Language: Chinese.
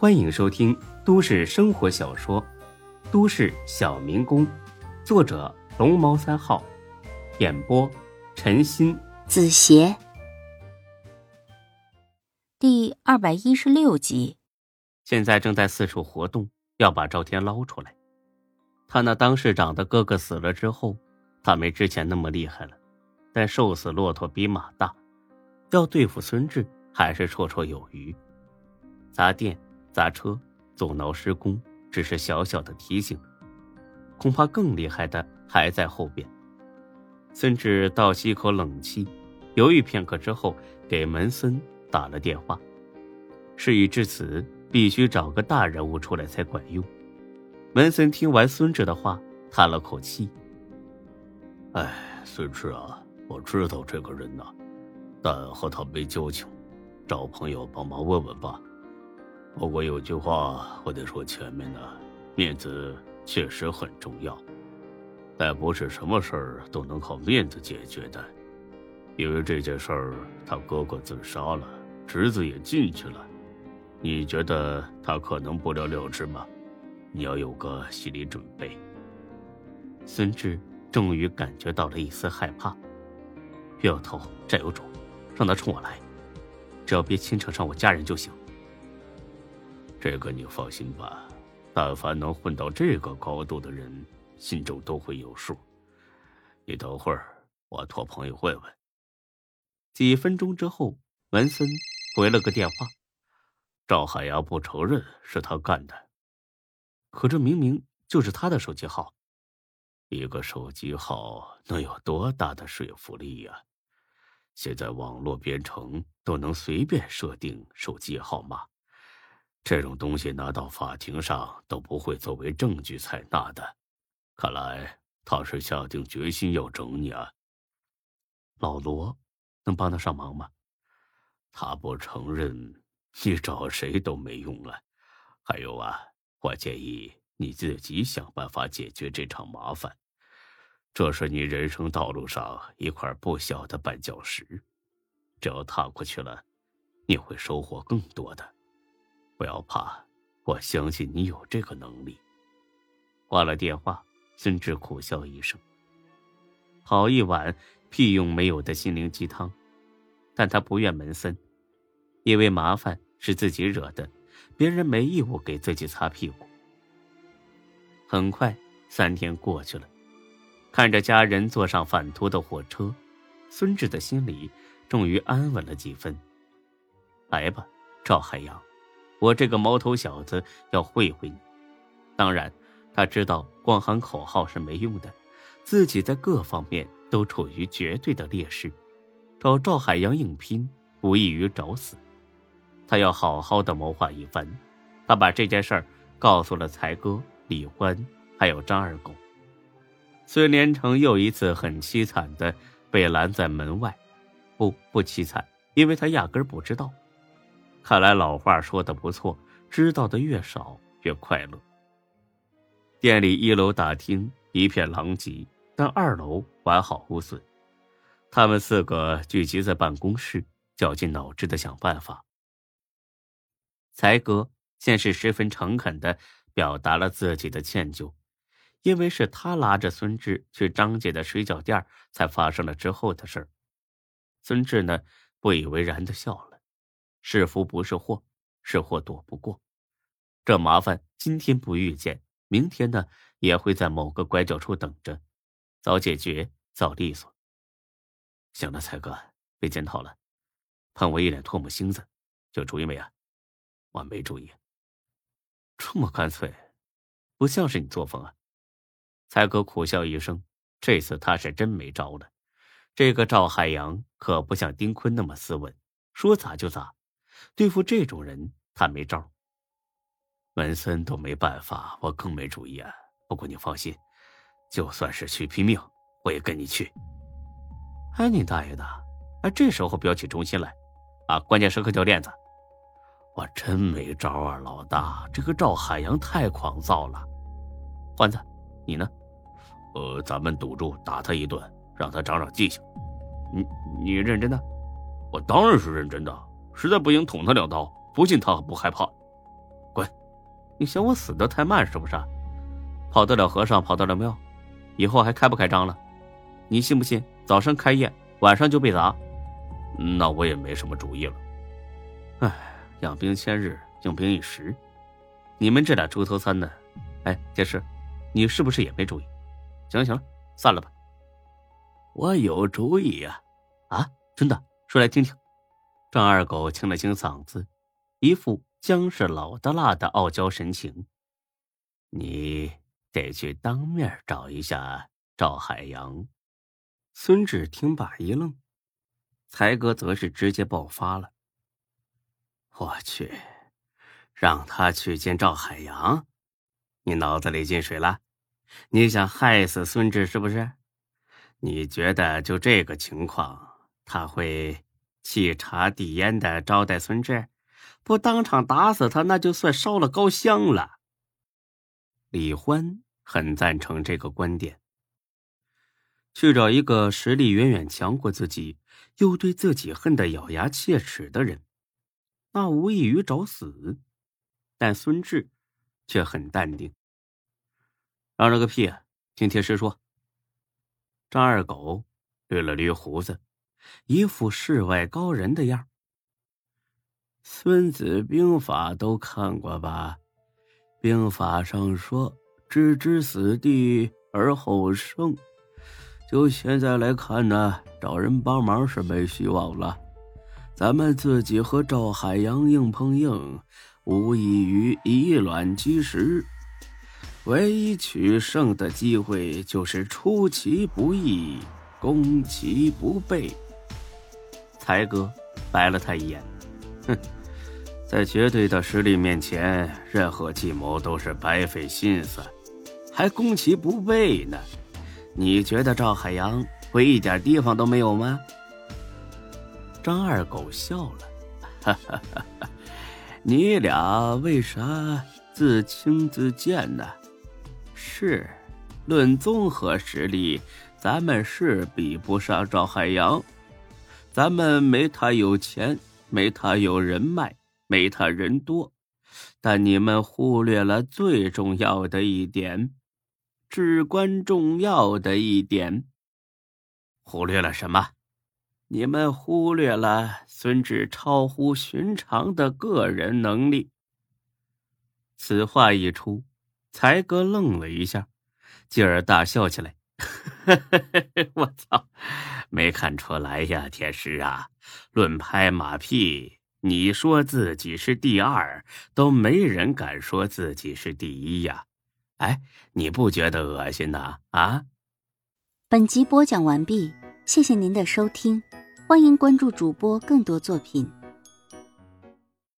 欢迎收听都市生活小说《都市小民工》，作者龙猫三号，演播陈鑫、子邪，第二百一十六集。现在正在四处活动，要把赵天捞出来。他那当市长的哥哥死了之后，他没之前那么厉害了，但瘦死骆驼比马大，要对付孙志还是绰绰有余。砸店。砸车、阻挠施工，只是小小的提醒，恐怕更厉害的还在后边。孙志倒吸一口冷气，犹豫片刻之后，给门森打了电话。事已至此，必须找个大人物出来才管用。门森听完孙志的话，叹了口气：“哎，孙志啊，我知道这个人呐，但和他没交情，找朋友帮忙问问吧。”不过有句话我得说前面呢，面子确实很重要，但不是什么事儿都能靠面子解决的。因为这件事儿，他哥哥自杀了，侄子也进去了，你觉得他可能不了了之吗？你要有个心理准备。孙志终于感觉到了一丝害怕。冤有头债有主，让他冲我来，只要别牵扯上我家人就行。这个你放心吧，但凡能混到这个高度的人，心中都会有数。你等会儿，我托朋友问问。几分钟之后，文森回了个电话，赵海洋不承认是他干的，可这明明就是他的手机号。一个手机号能有多大的说服力呀？现在网络编程都能随便设定手机号码。这种东西拿到法庭上都不会作为证据采纳的，看来他是下定决心要整你啊。老罗能帮得上忙吗？他不承认，你找谁都没用啊。还有啊，我建议你自己想办法解决这场麻烦，这是你人生道路上一块不小的绊脚石，只要踏过去了，你会收获更多的。不要怕，我相信你有这个能力。挂了电话，孙志苦笑一声。好一碗屁用没有的心灵鸡汤，但他不怨门森，因为麻烦是自己惹的，别人没义务给自己擦屁股。很快，三天过去了，看着家人坐上返途的火车，孙志的心里终于安稳了几分。来吧，赵海洋。我这个毛头小子要会会你，当然，他知道光喊口号是没用的，自己在各方面都处于绝对的劣势，找赵海洋硬拼无异于找死。他要好好的谋划一番。他把这件事儿告诉了才哥李欢，还有张二狗。孙连成又一次很凄惨的被拦在门外，不不凄惨，因为他压根不知道。看来老话说的不错，知道的越少越快乐。店里一楼大厅一片狼藉，但二楼完好无损。他们四个聚集在办公室，绞尽脑汁的想办法。才哥先是十分诚恳的表达了自己的歉疚，因为是他拉着孙志去张姐的水饺店，才发生了之后的事。孙志呢，不以为然的笑了。是福不是祸，是祸躲不过。这麻烦今天不遇见，明天呢也会在某个拐角处等着，早解决早利索。行了，才哥，别检讨了，碰我一脸唾沫星子，有主意没啊？我没主意。这么干脆，不像是你作风啊！才哥苦笑一声，这次他是真没招了。这个赵海洋可不像丁坤那么斯文，说砸就砸。对付这种人，他没招。文森都没办法，我更没主意啊。不过你放心，就算是去拼命，我也跟你去。哎，你大爷的！哎，这时候飙起忠心来，啊，关键时刻掉链子。我真没招啊，老大，这个赵海洋太狂躁了。欢子，你呢？呃，咱们赌注打他一顿，让他长长记性。你你认真的？我当然是认真的。实在不行，捅他两刀，不信他不害怕。滚你嫌我死的太慢是不是？跑得了和尚跑得了庙，以后还开不开张了？你信不信？早上开业，晚上就被砸。那我也没什么主意了。哎，养兵千日，用兵一时。你们这俩猪头三的，哎，天师，你是不是也没主意？行了行了，散了吧。我有主意呀！啊，真的，说来听听。张二狗清了清嗓子，一副姜是老的辣的傲娇神情。你得去当面找一下赵海洋。孙志听罢一愣，才哥则是直接爆发了。我去，让他去见赵海洋？你脑子里进水了？你想害死孙志是不是？你觉得就这个情况，他会沏茶递烟的招待孙志？不当场打死他，那就算烧了高香了。李欢很赞成这个观点。去找一个实力远远强过自己，又对自己恨得咬牙切齿的人，那无异于找死。但孙志却很淡定。嚷嚷个屁！听铁师说。张二狗捋了捋胡子，一副世外高人的样《孙子兵法》都看过吧？兵法上说：“置之死地而后生。”就现在来看呢，找人帮忙是没希望了。咱们自己和赵海洋硬碰硬，无异于以卵击石。唯一取胜的机会就是出其不意，攻其不备。才哥白了他一眼，哼，在绝对的实力面前，任何计谋都是白费心思，还攻其不备呢。你觉得赵海洋会一点地方都没有吗？张二狗笑了，哈哈哈哈！你俩为啥自轻自贱呢？是，论综合实力，咱们是比不上赵海洋，咱们没他有钱，没他有人脉，没他人多，但你们忽略了最重要的一点。至关重要的一点，忽略了什么？你们忽略了孙志超乎寻常的个人能力。此话一出，才哥愣了一下，继而大笑起来：“ 我操，没看出来呀，铁石啊！论拍马屁，你说自己是第二，都没人敢说自己是第一呀。”哎，你不觉得恶心呐？啊！本集播讲完毕，谢谢您的收听，欢迎关注主播更多作品。